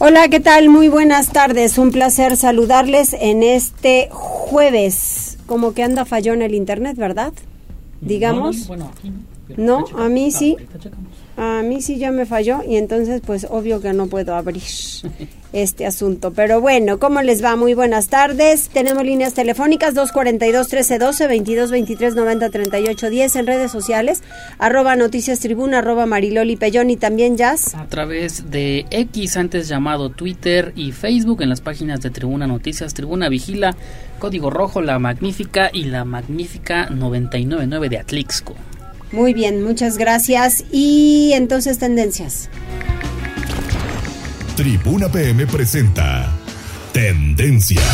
Hola, ¿qué tal? Muy buenas tardes. Un placer saludarles en este jueves. Como que anda falló en el internet, ¿verdad? Digamos. No, a mí sí. A mí sí ya me falló y entonces pues obvio que no puedo abrir este asunto. Pero bueno, ¿cómo les va? Muy buenas tardes. Tenemos líneas telefónicas 242-1312, 22-23-90-38-10 en redes sociales, arroba noticias tribuna, arroba mariloli pellón y también jazz. A través de X, antes llamado Twitter y Facebook, en las páginas de Tribuna Noticias, Tribuna Vigila, Código Rojo, La Magnífica y La Magnífica 999 de Atlixco. Muy bien, muchas gracias. Y entonces tendencias. Tribuna PM presenta Tendencias.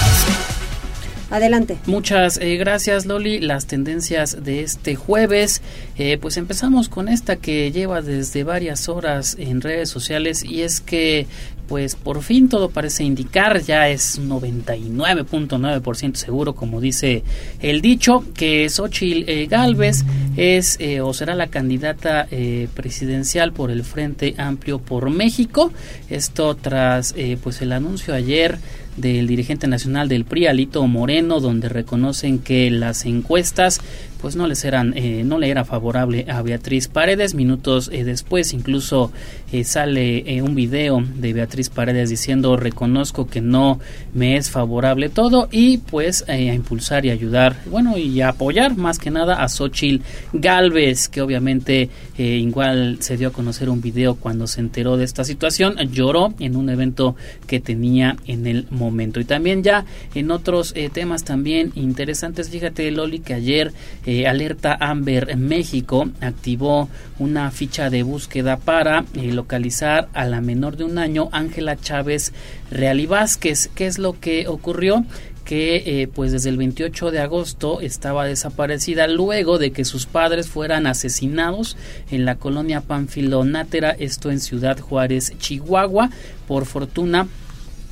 Adelante. Muchas eh, gracias Loli. Las tendencias de este jueves, eh, pues empezamos con esta que lleva desde varias horas en redes sociales y es que pues por fin todo parece indicar, ya es 99.9% seguro, como dice el dicho, que Xochitl eh, Galvez es eh, o será la candidata eh, presidencial por el Frente Amplio por México. Esto tras pues el anuncio ayer del dirigente nacional del PRI, Alito Moreno, donde reconocen que las encuestas pues no les eran eh, no le era favorable a Beatriz Paredes. Minutos eh, después incluso eh, sale un video de Beatriz Paredes diciendo reconozco que no me es favorable todo y pues a impulsar y ayudar bueno y a apoyar más que nada a Xochil Galvez que obviamente igual se dio a conocer un video cuando se enteró de esta situación lloró en un evento que tenía en el momento. Y también ya en otros temas también interesantes fíjate Loli que ayer eh, Alerta Amber México activó una ficha de búsqueda para eh, localizar a la menor de un año, Ángela Chávez Real Vázquez. ¿Qué es lo que ocurrió? que eh, pues desde el 28 de agosto estaba desaparecida luego de que sus padres fueran asesinados en la colonia Panfilonátera, esto en Ciudad Juárez, Chihuahua. Por fortuna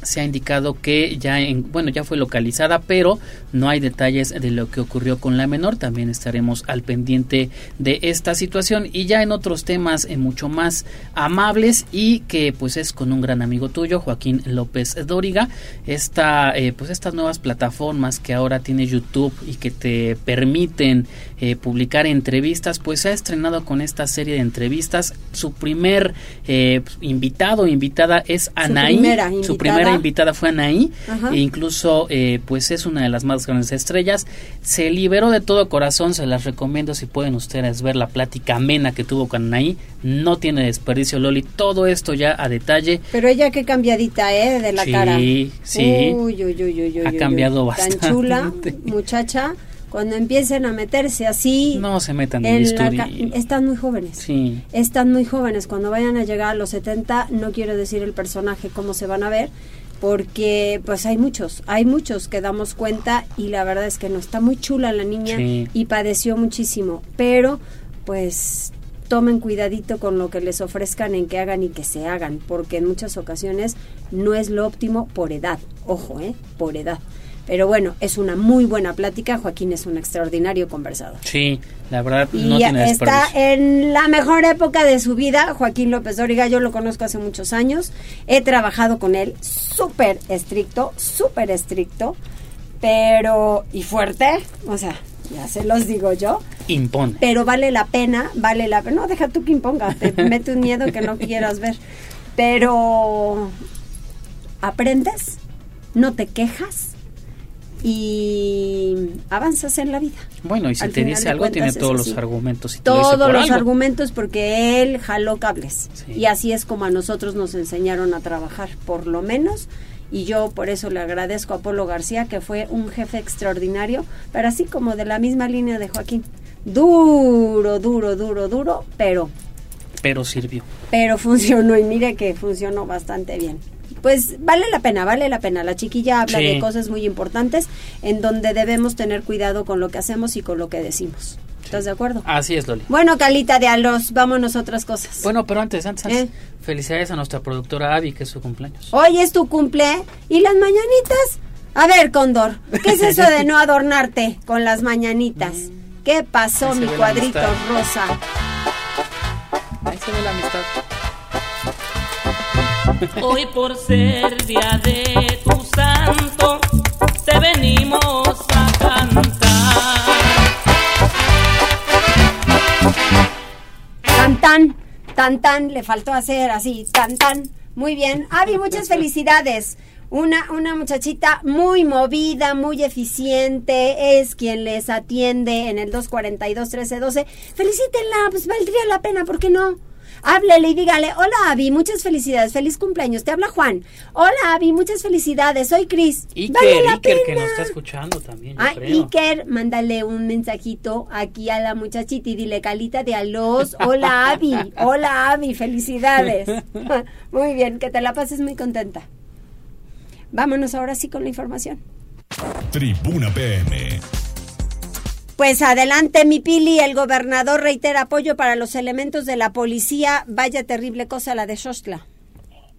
se ha indicado que ya en, bueno ya fue localizada pero no hay detalles de lo que ocurrió con la menor. También estaremos al pendiente de esta situación. Y ya en otros temas eh, mucho más amables y que pues es con un gran amigo tuyo Joaquín López Dóriga esta eh, pues estas nuevas plataformas que ahora tiene YouTube y que te permiten eh, publicar entrevistas pues se ha estrenado con esta serie de entrevistas. Su primer invitado invitada es Anaí su primera invitada fue Anaí, e incluso eh, pues es una de las más grandes estrellas. Se liberó de todo corazón, se las recomiendo si pueden ustedes ver la plática amena que tuvo con Anaí. No tiene desperdicio, Loli, todo esto ya a detalle. Pero ella qué cambiadita, ¿eh? De la cara. Sí, sí. ha cambiado bastante. Tan chula, muchacha cuando empiecen a meterse así. No se metan en, en Están muy jóvenes. Sí. Están muy jóvenes. Cuando vayan a llegar a los 70, no quiero decir el personaje, cómo se van a ver, porque pues hay muchos, hay muchos que damos cuenta y la verdad es que no está muy chula la niña y padeció muchísimo, pero pues tomen cuidadito con lo que les ofrezcan en que hagan y que se hagan, porque en muchas ocasiones no es lo óptimo por edad, ojo, eh, por edad. Pero bueno, es una muy buena plática. Joaquín es un extraordinario conversador. Sí, la verdad no y está en la mejor época de su vida. Joaquín López Dóriga, yo lo conozco hace muchos años. He trabajado con él súper estricto, súper estricto, pero y fuerte. O sea, ya se los digo yo. Impone. Pero vale la pena, vale la pena. No, deja tú que imponga, te mete un miedo que no quieras ver. Pero aprendes, no te quejas y avanzas en la vida. Bueno, y si te dice algo, tiene todos los argumentos. Y todos los argumentos porque él jaló cables. Y así es como a nosotros nos enseñaron a trabajar, por lo menos. Y yo por eso le agradezco a Polo García, que fue un jefe extraordinario, pero así como de la misma línea de Joaquín. Duro, duro, duro, duro, pero... Pero sirvió. Pero funcionó y mire que funcionó bastante bien pues vale la pena, vale la pena. La chiquilla habla de cosas muy importantes en donde debemos tener cuidado con lo que hacemos y con lo que decimos. ¿Estás de acuerdo? Así es, Loli. Bueno, Calita de Alos, vámonos a otras cosas. Bueno, pero antes, antes, ¿Eh? felicidades a nuestra productora Abby, que es su cumpleaños. Hoy es tu cumple. ¿Y las mañanitas? A ver, Cóndor, ¿qué es eso de no adornarte con las mañanitas? Mm. ¿Qué pasó, mi cuadrito rosa? Ahí se ve la amistad. Hoy por ser día de tu santo, te venimos a cantar. Tan tan, tan tan, le faltó hacer así, tan tan. Muy bien. Avi, muchas felicidades. Una, una muchachita muy movida, muy eficiente, es quien les atiende en el 242-1312. Felicítenla, pues valdría la pena, ¿por qué no? Háblele y dígale, hola Avi, muchas felicidades, feliz cumpleaños. Te habla Juan. Hola Avi, muchas felicidades, soy Cris. Iker, Iker que nos está escuchando también. Yo Iker, mándale un mensajito aquí a la muchachita y dile calita de alos. Hola Avi, hola Avi, felicidades. muy bien, que te la pases muy contenta. Vámonos ahora sí con la información. Tribuna PM. Pues adelante, mi Pili. El gobernador reitera apoyo para los elementos de la policía. Vaya terrible cosa la de Xostla.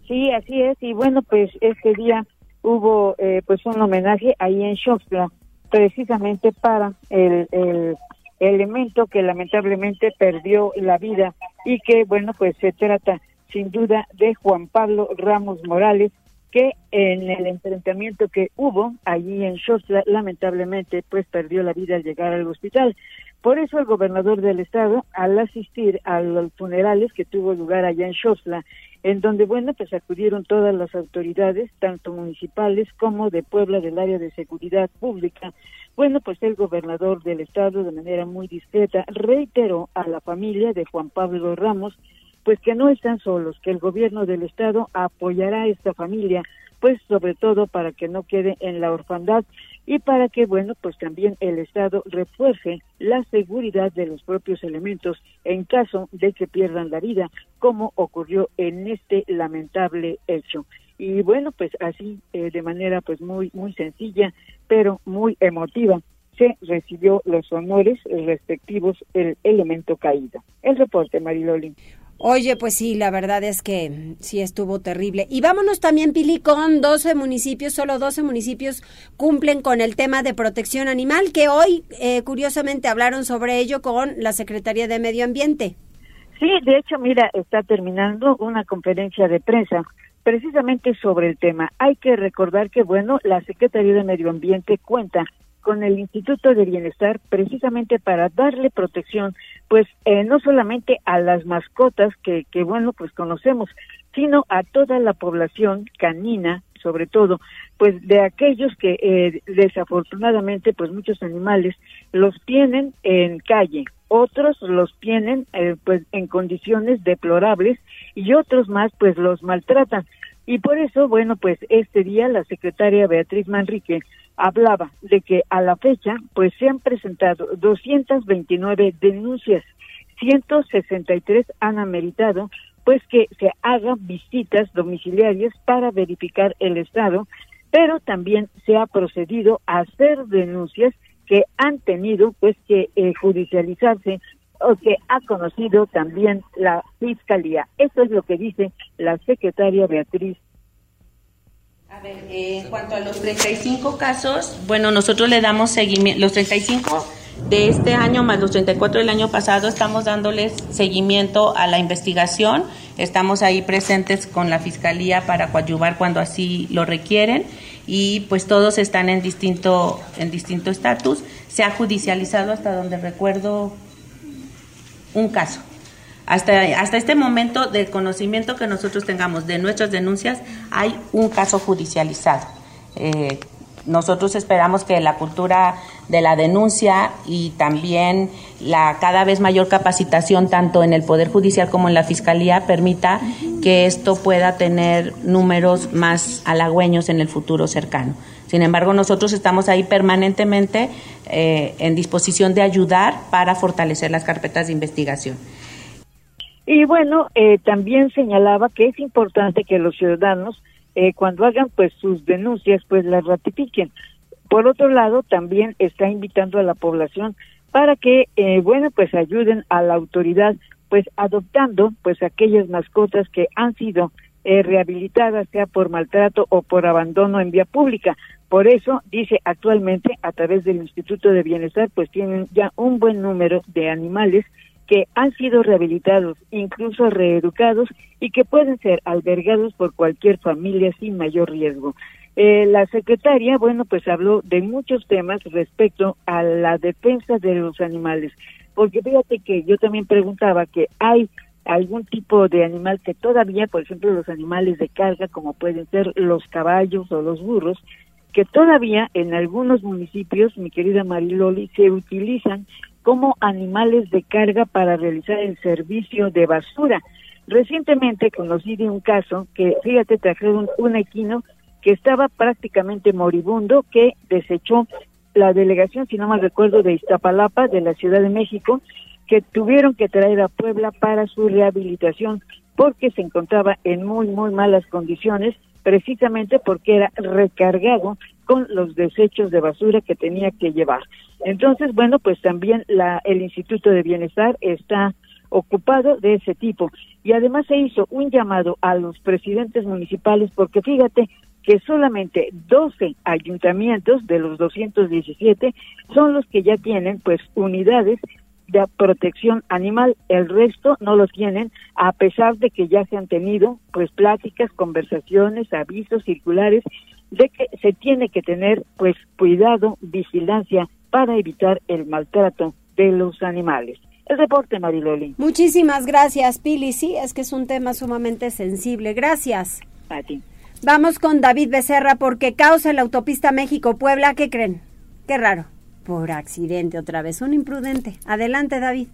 Sí, así es. Y bueno, pues este día hubo eh, pues un homenaje ahí en Xostla, precisamente para el, el elemento que lamentablemente perdió la vida y que bueno, pues se trata sin duda de Juan Pablo Ramos Morales, que en el enfrentamiento que hubo allí en Xostla, lamentablemente, pues perdió la vida al llegar al hospital. Por eso el gobernador del estado, al asistir a los funerales que tuvo lugar allá en Xostla, en donde, bueno, pues acudieron todas las autoridades, tanto municipales como de Puebla del área de seguridad pública, bueno, pues el gobernador del estado, de manera muy discreta, reiteró a la familia de Juan Pablo Ramos pues que no están solos, que el gobierno del estado apoyará a esta familia, pues sobre todo para que no quede en la orfandad y para que, bueno, pues también el Estado refuerce la seguridad de los propios elementos en caso de que pierdan la vida, como ocurrió en este lamentable hecho. Y bueno, pues así, eh, de manera pues muy, muy sencilla, pero muy emotiva, se recibió los honores respectivos el elemento caído. El reporte, Mariloli. Oye, pues sí, la verdad es que sí estuvo terrible. Y vámonos también, Pili, con 12 municipios, solo 12 municipios cumplen con el tema de protección animal, que hoy, eh, curiosamente, hablaron sobre ello con la Secretaría de Medio Ambiente. Sí, de hecho, mira, está terminando una conferencia de prensa precisamente sobre el tema. Hay que recordar que, bueno, la Secretaría de Medio Ambiente cuenta con el Instituto de Bienestar precisamente para darle protección, pues eh, no solamente a las mascotas que, que, bueno, pues conocemos, sino a toda la población canina, sobre todo, pues de aquellos que eh, desafortunadamente, pues muchos animales los tienen en calle, otros los tienen eh, pues en condiciones deplorables y otros más pues los maltratan. Y por eso, bueno, pues este día la secretaria Beatriz Manrique hablaba de que a la fecha pues se han presentado 229 denuncias, 163 han ameritado pues que se hagan visitas domiciliarias para verificar el estado, pero también se ha procedido a hacer denuncias que han tenido pues que eh, judicializarse o que ha conocido también la fiscalía. Eso es lo que dice la secretaria Beatriz a ver, eh, en cuanto a los 35 casos, bueno, nosotros le damos seguimiento, los 35 de este año más los 34 del año pasado, estamos dándoles seguimiento a la investigación, estamos ahí presentes con la Fiscalía para coadyuvar cuando así lo requieren y pues todos están en distinto en distinto estatus. Se ha judicializado hasta donde recuerdo un caso. Hasta, hasta este momento del conocimiento que nosotros tengamos de nuestras denuncias, hay un caso judicializado. Eh, nosotros esperamos que la cultura de la denuncia y también la cada vez mayor capacitación tanto en el Poder Judicial como en la Fiscalía permita que esto pueda tener números más halagüeños en el futuro cercano. Sin embargo, nosotros estamos ahí permanentemente eh, en disposición de ayudar para fortalecer las carpetas de investigación. Y bueno, eh, también señalaba que es importante que los ciudadanos eh, cuando hagan pues sus denuncias pues las ratifiquen. Por otro lado, también está invitando a la población para que, eh, bueno, pues ayuden a la autoridad, pues adoptando pues aquellas mascotas que han sido eh, rehabilitadas, sea por maltrato o por abandono en vía pública. Por eso, dice actualmente, a través del Instituto de Bienestar, pues tienen ya un buen número de animales que han sido rehabilitados, incluso reeducados y que pueden ser albergados por cualquier familia sin mayor riesgo. Eh, la secretaria, bueno, pues habló de muchos temas respecto a la defensa de los animales, porque fíjate que yo también preguntaba que hay algún tipo de animal que todavía, por ejemplo, los animales de carga, como pueden ser los caballos o los burros, que todavía en algunos municipios, mi querida Mariloli, se utilizan como animales de carga para realizar el servicio de basura. Recientemente conocí de un caso que, fíjate, trajeron un equino que estaba prácticamente moribundo, que desechó la delegación, si no mal recuerdo, de Iztapalapa, de la Ciudad de México, que tuvieron que traer a Puebla para su rehabilitación porque se encontraba en muy, muy malas condiciones, precisamente porque era recargado con los desechos de basura que tenía que llevar. Entonces, bueno, pues también la, el Instituto de Bienestar está ocupado de ese tipo. Y además se hizo un llamado a los presidentes municipales, porque fíjate que solamente 12 ayuntamientos de los 217 son los que ya tienen pues unidades de protección animal, el resto no lo tienen, a pesar de que ya se han tenido pues pláticas, conversaciones, avisos circulares de que se tiene que tener pues cuidado, vigilancia para evitar el maltrato de los animales. El reporte, Mariloli. Muchísimas gracias, Pili. Sí, es que es un tema sumamente sensible. Gracias. A ti. Vamos con David Becerra porque causa en la autopista México-Puebla. ¿Qué creen? Qué raro. Por accidente otra vez, un imprudente. Adelante, David.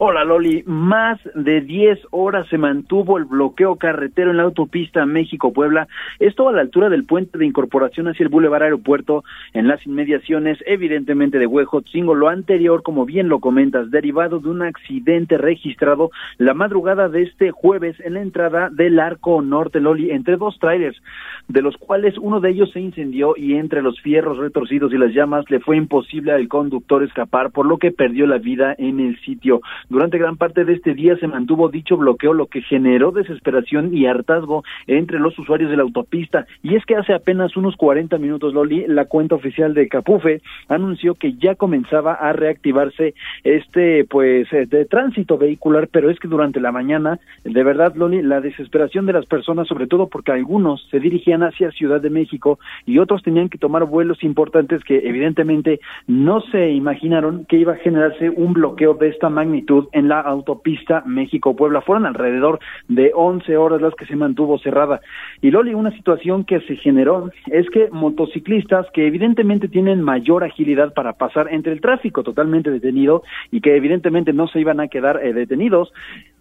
Hola Loli, más de 10 horas se mantuvo el bloqueo carretero en la autopista México-Puebla, esto a la altura del puente de incorporación hacia el Boulevard Aeropuerto, en las inmediaciones evidentemente de Huejotzingo, lo anterior, como bien lo comentas, derivado de un accidente registrado la madrugada de este jueves en la entrada del Arco Norte Loli entre dos trailers, de los cuales uno de ellos se incendió y entre los fierros retorcidos y las llamas le fue imposible al conductor escapar, por lo que perdió la vida en el sitio. Durante gran parte de este día se mantuvo dicho bloqueo, lo que generó desesperación y hartazgo entre los usuarios de la autopista. Y es que hace apenas unos 40 minutos, Loli, la cuenta oficial de Capufe anunció que ya comenzaba a reactivarse este, pues, eh, de tránsito vehicular, pero es que durante la mañana, de verdad, Loli, la desesperación de las personas, sobre todo porque algunos se dirigían hacia Ciudad de México y otros tenían que tomar vuelos importantes que evidentemente no se imaginaron que iba a generarse un bloqueo de esta magnitud en la autopista México-Puebla. Fueron alrededor de 11 horas las que se mantuvo cerrada. Y Loli, una situación que se generó es que motociclistas que evidentemente tienen mayor agilidad para pasar entre el tráfico totalmente detenido y que evidentemente no se iban a quedar eh, detenidos,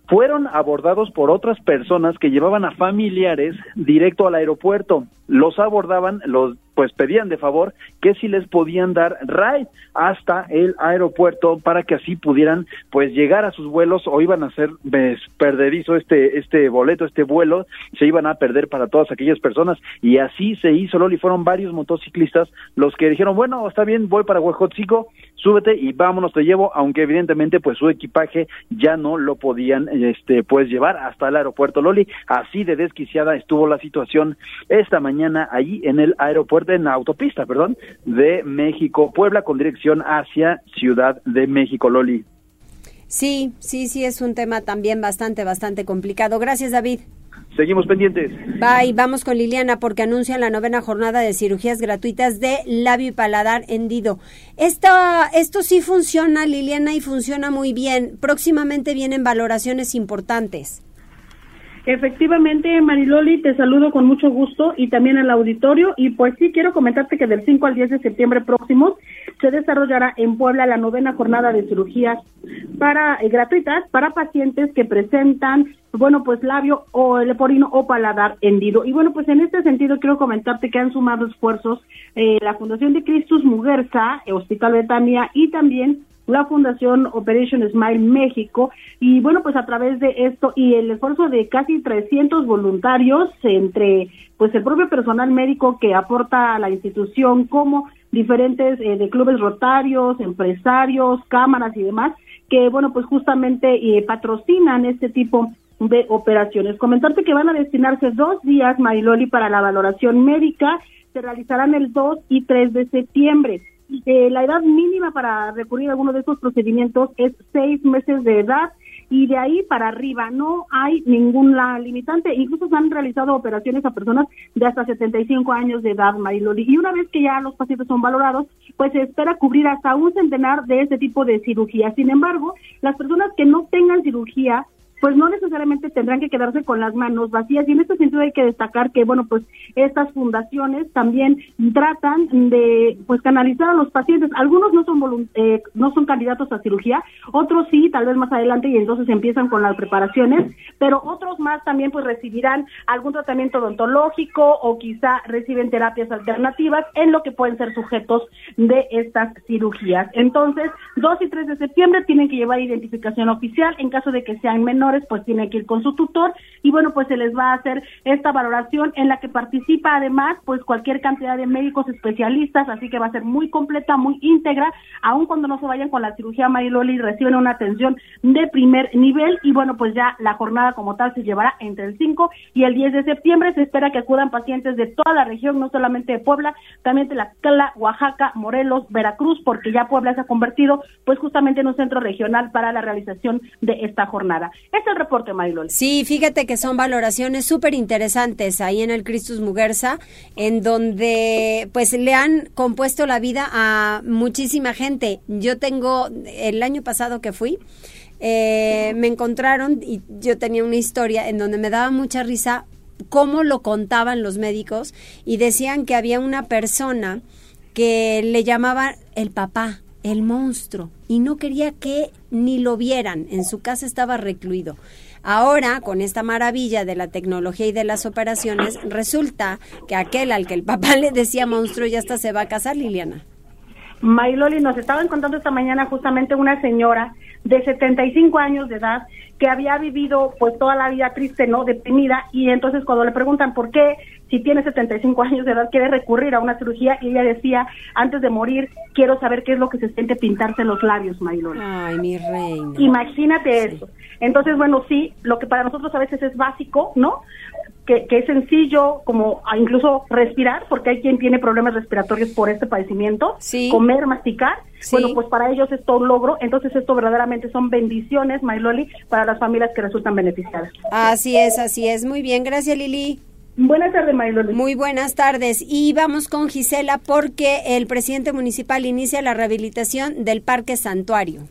fueron abordados por otras personas que llevaban a familiares directo al aeropuerto. Los abordaban, los pues pedían de favor que si les podían dar ride hasta el aeropuerto para que así pudieran pues llegar a sus vuelos o iban a ser pues, perderizo este este boleto, este vuelo, se iban a perder para todas aquellas personas. Y así se hizo Loli, fueron varios motociclistas los que dijeron, bueno, está bien, voy para Huejotzico, súbete y vámonos, te llevo, aunque evidentemente pues su equipaje ya no lo podían este pues llevar hasta el aeropuerto. Loli, así de desquiciada estuvo la situación esta mañana allí en el aeropuerto en autopista, perdón, de México, Puebla, con dirección hacia Ciudad de México, Loli. Sí, sí, sí, es un tema también bastante, bastante complicado. Gracias, David. Seguimos pendientes. Bye, vamos con Liliana porque anuncian la novena jornada de cirugías gratuitas de labio y paladar hendido. Esto, esto sí funciona, Liliana, y funciona muy bien. Próximamente vienen valoraciones importantes. Efectivamente, Mariloli, te saludo con mucho gusto y también al auditorio. Y pues sí, quiero comentarte que del 5 al 10 de septiembre próximo se desarrollará en Puebla la novena jornada de cirugías para eh, gratuitas para pacientes que presentan, bueno, pues labio o leporino o paladar hendido. Y bueno, pues en este sentido quiero comentarte que han sumado esfuerzos eh, la Fundación de Cristus Muguerza, Hospital Betania y también la Fundación Operation Smile México y bueno, pues a través de esto y el esfuerzo de casi 300 voluntarios entre pues el propio personal médico que aporta a la institución como diferentes eh, de clubes rotarios, empresarios, cámaras y demás, que bueno, pues justamente eh, patrocinan este tipo de operaciones. Comentarte que van a destinarse dos días, Mariloli, para la valoración médica, se realizarán el 2 y 3 de septiembre. Eh, la edad mínima para recurrir a alguno de estos procedimientos es seis meses de edad y de ahí para arriba no hay ninguna limitante. Incluso se han realizado operaciones a personas de hasta 75 años de edad, Mariloli. Y una vez que ya los pacientes son valorados, pues se espera cubrir hasta un centenar de este tipo de cirugía. Sin embargo, las personas que no tengan cirugía pues no necesariamente tendrán que quedarse con las manos vacías. Y en este sentido hay que destacar que bueno pues estas fundaciones también tratan de pues canalizar a los pacientes. Algunos no son eh, no son candidatos a cirugía otros sí tal vez más adelante y entonces empiezan con las preparaciones pero otros más también pues recibirán algún tratamiento odontológico o quizá reciben terapias alternativas en lo que pueden ser sujetos de estas cirugías. Entonces 2 y 3 de septiembre tienen que llevar identificación oficial en caso de que sean menores pues tiene que ir con su tutor y bueno, pues se les va a hacer esta valoración en la que participa además pues cualquier cantidad de médicos especialistas, así que va a ser muy completa, muy íntegra, aun cuando no se vayan con la cirugía Mariloli reciben una atención de primer nivel y bueno, pues ya la jornada como tal se llevará entre el 5 y el 10 de septiembre, se espera que acudan pacientes de toda la región, no solamente de Puebla, también de la Cala, Oaxaca, Morelos, Veracruz, porque ya Puebla se ha convertido pues justamente en un centro regional para la realización de esta jornada. Este es reporte. Sí, fíjate que son valoraciones súper interesantes ahí en el Cristus Muguerza, en donde pues le han compuesto la vida a muchísima gente. Yo tengo, el año pasado que fui, eh, me encontraron y yo tenía una historia en donde me daba mucha risa cómo lo contaban los médicos y decían que había una persona que le llamaban el papá el monstruo y no quería que ni lo vieran. En su casa estaba recluido. Ahora, con esta maravilla de la tecnología y de las operaciones, resulta que aquel al que el papá le decía monstruo ya hasta se va a casar, Liliana. Mayloli, nos estaban contando esta mañana justamente una señora de 75 años de edad que había vivido pues toda la vida triste, ¿no? Deprimida y entonces cuando le preguntan por qué si tiene 75 años de edad quiere recurrir a una cirugía y ella decía, antes de morir quiero saber qué es lo que se siente pintarse los labios, Mayloli. Ay, mi reina. Imagínate eso. Entonces, bueno, sí, lo que para nosotros a veces es básico, ¿no? que, es sencillo como incluso respirar, porque hay quien tiene problemas respiratorios por este padecimiento, comer, masticar, bueno, pues para ellos es todo un logro, entonces esto verdaderamente son bendiciones, Mayloli, para las familias que resultan beneficiadas. Así es, así es, muy bien, gracias Lili. Buenas tardes, Mayloli. Muy buenas tardes. Y vamos con Gisela porque el presidente municipal inicia la rehabilitación del Parque Santuario.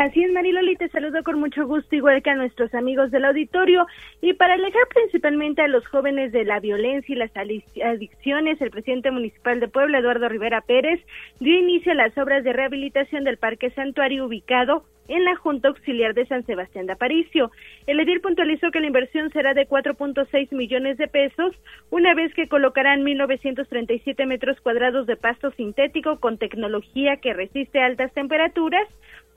Así es, Mariloli, te saludo con mucho gusto, igual que a nuestros amigos del auditorio. Y para alejar principalmente a los jóvenes de la violencia y las adicciones, el presidente municipal de Puebla, Eduardo Rivera Pérez, dio inicio a las obras de rehabilitación del Parque Santuario ubicado en la Junta Auxiliar de San Sebastián de Aparicio. El edil puntualizó que la inversión será de 4.6 millones de pesos, una vez que colocarán 1.937 metros cuadrados de pasto sintético con tecnología que resiste altas temperaturas,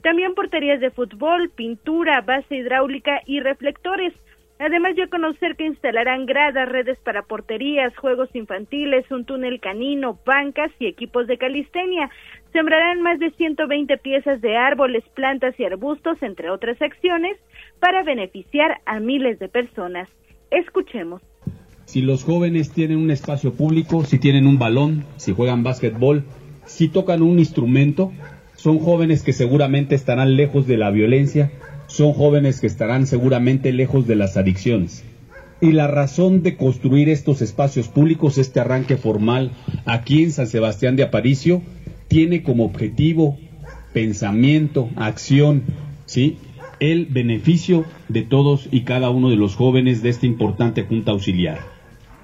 también porterías de fútbol, pintura, base hidráulica y reflectores. Además, a conocer que instalarán gradas, redes para porterías, juegos infantiles, un túnel canino, bancas y equipos de calistenia. Sembrarán más de 120 piezas de árboles, plantas y arbustos, entre otras acciones, para beneficiar a miles de personas. Escuchemos. Si los jóvenes tienen un espacio público, si tienen un balón, si juegan básquetbol, si tocan un instrumento, son jóvenes que seguramente estarán lejos de la violencia, son jóvenes que estarán seguramente lejos de las adicciones. Y la razón de construir estos espacios públicos, este arranque formal aquí en San Sebastián de Aparicio, tiene como objetivo, pensamiento, acción, ¿sí? el beneficio de todos y cada uno de los jóvenes de esta importante Junta Auxiliar.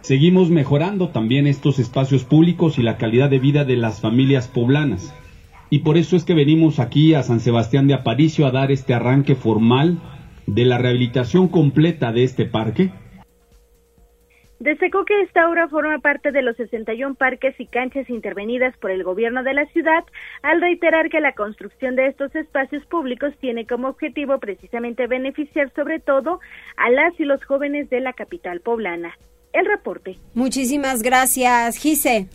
Seguimos mejorando también estos espacios públicos y la calidad de vida de las familias poblanas y por eso es que venimos aquí a San Sebastián de Aparicio a dar este arranque formal de la rehabilitación completa de este parque. Destacó que esta obra forma parte de los 61 parques y canchas intervenidas por el gobierno de la ciudad, al reiterar que la construcción de estos espacios públicos tiene como objetivo precisamente beneficiar sobre todo a las y los jóvenes de la capital poblana. El reporte. Muchísimas gracias, Gise.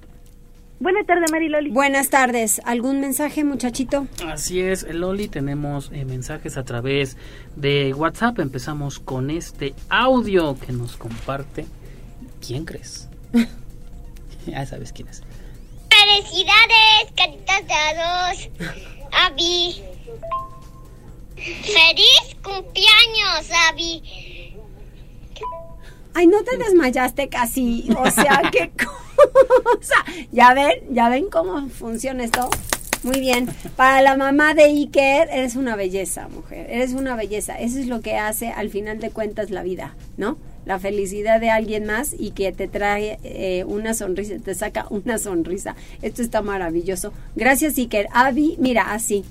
Buenas tardes, Mariloli. Buenas tardes. ¿Algún mensaje, muchachito? Así es, Loli, tenemos eh, mensajes a través de WhatsApp. Empezamos con este audio que nos comparte. ¿Quién crees? ya sabes quién es. Felicidades, caritas de arroz. Avi. Feliz cumpleaños, Avi. Ay, no te desmayaste casi. O sea, qué cosa. Ya ven, ya ven cómo funciona esto. Muy bien. Para la mamá de Iker, eres una belleza, mujer. Eres una belleza. Eso es lo que hace al final de cuentas la vida, ¿no? La felicidad de alguien más y que te trae eh, una sonrisa, te saca una sonrisa. Esto está maravilloso. Gracias, Iker. Avi, mira, así.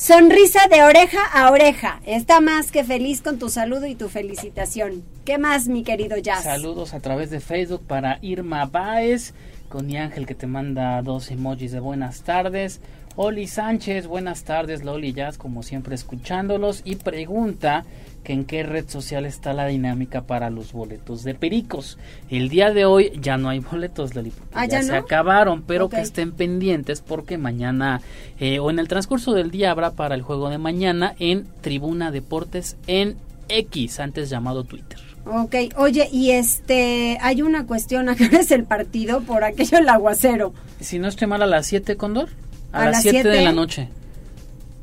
Sonrisa de oreja a oreja. Está más que feliz con tu saludo y tu felicitación. ¿Qué más, mi querido Jazz? Saludos a través de Facebook para Irma Baez, con mi ángel que te manda dos emojis de buenas tardes. Oli Sánchez, buenas tardes, Loli Jazz, como siempre escuchándolos. Y pregunta que en qué red social está la dinámica para los boletos de Pericos. El día de hoy ya no hay boletos, Loli, ¿Ah, ya, ya se no? acabaron, pero que estén pendientes porque mañana eh, o en el transcurso del día habrá para el juego de mañana en Tribuna Deportes en X, antes llamado Twitter. Ok, oye, y este, hay una cuestión, ¿a qué hora es el partido? Por aquello el aguacero. Si no estoy mal, a las 7, Condor. A, ¿A las las 7 de la noche.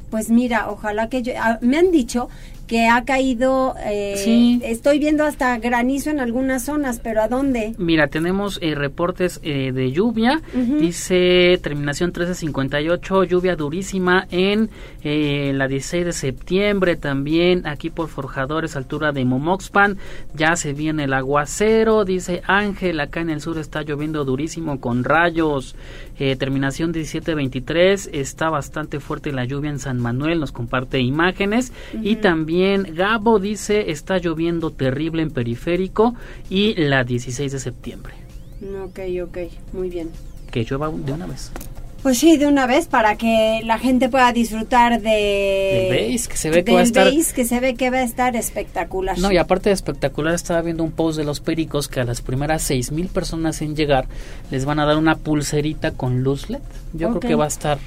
Pues mira, ojalá que yo, ah, me han dicho que ha caído, eh, Sí. estoy viendo hasta granizo en algunas zonas, pero ¿a dónde? Mira, tenemos eh, reportes eh, de lluvia. Ujú. Dice terminación 1358, lluvia durísima en eh, la 16 de septiembre. También aquí por Forjadores, altura de Momoxpan. Ya se viene el aguacero. Dice Ángel, acá en el sur está lloviendo durísimo con rayos. Eh, terminación 1723, está bastante fuerte la lluvia en San Manuel. Nos comparte imágenes. Y también Gabo dice, está lloviendo terrible en periférico. Y la 16 de septiembre. Ok, ok, muy bien. que llueva de una vez. Pues sí, de una vez para que la gente pueda disfrutar de... Del base, que se ve que va a estar- base, que se ve que va a estar espectacular. No, y aparte de espectacular, estaba viendo un post de los pericos que a las primeras seis mil personas en llegar les van a dar una pulserita con luz LED. Yo Ok. creo que va a estar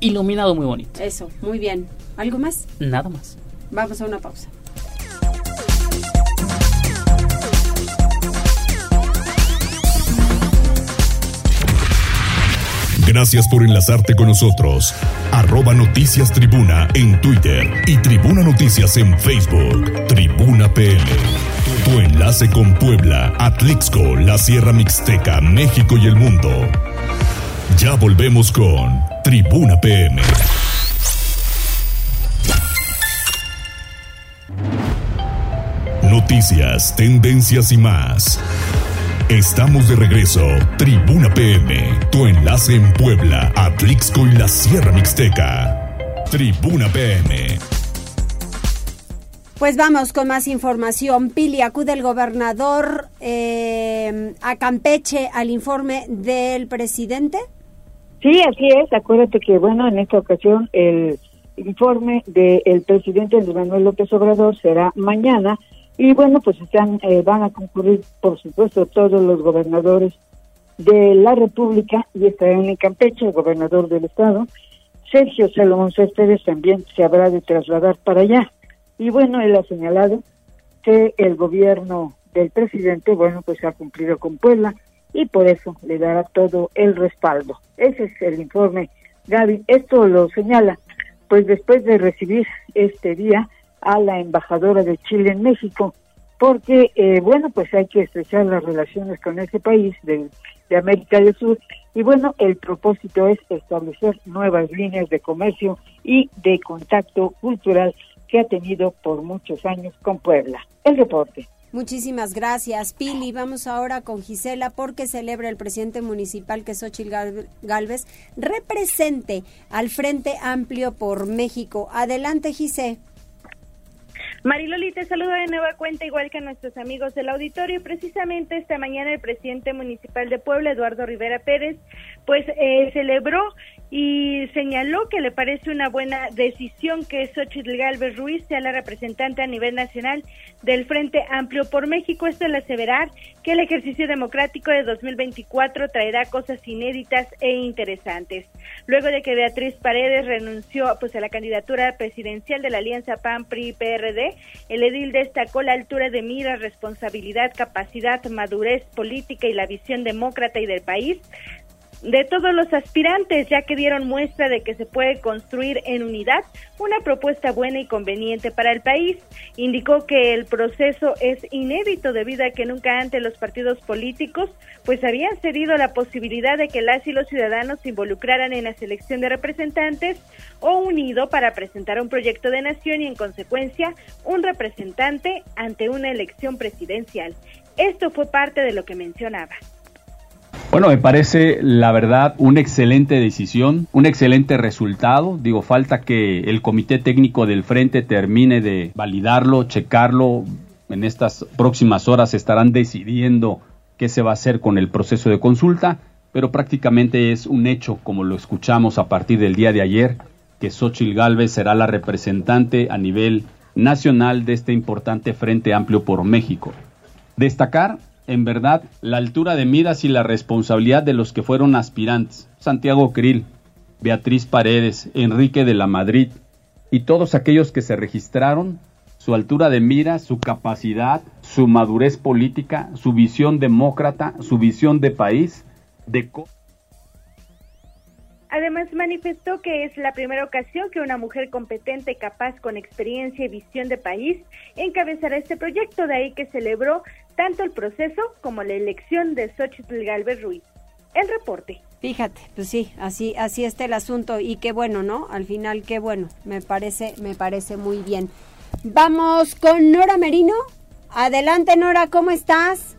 iluminado muy bonito. Eso, muy bien. ¿Algo más? Nada más. Vamos a una pausa. Gracias por enlazarte con nosotros. Arroba Noticias Tribuna en Twitter y Tribuna Noticias en Facebook. Tribuna PM. Tu enlace con Puebla, Atlixco, la Sierra Mixteca, México y el mundo. Ya volvemos con Tribuna PM. Noticias, tendencias y más. Estamos de regreso. Tribuna PM, tu enlace en Puebla, Atlixco y la Sierra Mixteca. Tribuna PM. Pues vamos con más información. Pili, acude el gobernador eh, a Campeche al informe del presidente. Sí, así es. Acuérdate que, bueno, en esta ocasión el informe del presidente Andrés Manuel López Obrador será mañana y, bueno, pues están eh, van a concurrir, por supuesto, todos los gobernadores de la República y estarán en Campeche, el gobernador del estado. Sergio Salomón Céspedes también se habrá de trasladar para allá. Y bueno, él ha señalado que el gobierno del presidente, bueno, pues ha cumplido con Puebla y por eso le dará todo el respaldo. Ese es el informe, Gaby. Esto lo señala, pues después de recibir este día a la embajadora de Chile en México, porque, eh, bueno, pues hay que estrechar las relaciones con ese país de, de América del Sur y bueno, el propósito es establecer nuevas líneas de comercio y de contacto cultural que ha tenido por muchos años con Puebla. El reporte. Muchísimas gracias, Pili. Vamos ahora con Gisela porque celebra el presidente municipal que Xochil Gal- Galvez represente al Frente Amplio por México. Adelante, Gise. Mariloli, te saludo de nueva cuenta, igual que a nuestros amigos del auditorio. Precisamente esta mañana el presidente municipal de Puebla, Eduardo Rivera Pérez, pues eh, celebró y señaló que le parece una buena decisión que Xochitl Galvez Ruiz sea la representante a nivel nacional del Frente Amplio por México. Esto al aseverar que el ejercicio democrático de 2024 traerá cosas inéditas e interesantes. Luego de que Beatriz Paredes renunció pues a la candidatura presidencial de la Alianza PAN-PRI-PRD, el edil destacó la altura de mira, responsabilidad, capacidad, madurez política y la visión demócrata y del país de todos los aspirantes, ya que dieron muestra de que se puede construir en unidad una propuesta buena y conveniente para el país. Indicó que el proceso es inédito debido a que nunca antes los partidos políticos pues habían cedido la posibilidad de que las y los ciudadanos se involucraran en la selección de representantes o unido para presentar un proyecto de nación y en consecuencia un representante ante una elección presidencial. Esto fue parte de lo que mencionaba. Bueno, me parece la verdad una excelente decisión, un excelente resultado. Digo, falta que el comité técnico del frente termine de validarlo, checarlo. En estas próximas horas estarán decidiendo qué se va a hacer con el proceso de consulta, pero prácticamente es un hecho, como lo escuchamos a partir del día de ayer, que Xochil Gálvez será la representante a nivel nacional de este importante Frente Amplio por México. Destacar en verdad la altura de miras y la responsabilidad de los que fueron aspirantes. Santiago Krill, Beatriz Paredes, Enrique de la Madrid y todos aquellos que se registraron, su altura de miras, su capacidad, su madurez política, su visión demócrata, su visión de país, de Además, manifestó que es la primera ocasión que una mujer competente, capaz, con experiencia y visión de país, encabezará este proyecto, de ahí que celebró tanto el proceso como la elección de Xochitl Galvez Ruiz. El reporte. Fíjate, pues sí, así así está el asunto y qué bueno, ¿no? Al final qué bueno, me parece me parece muy bien. Vamos con Nora Merino. Adelante, Nora, ¿cómo estás?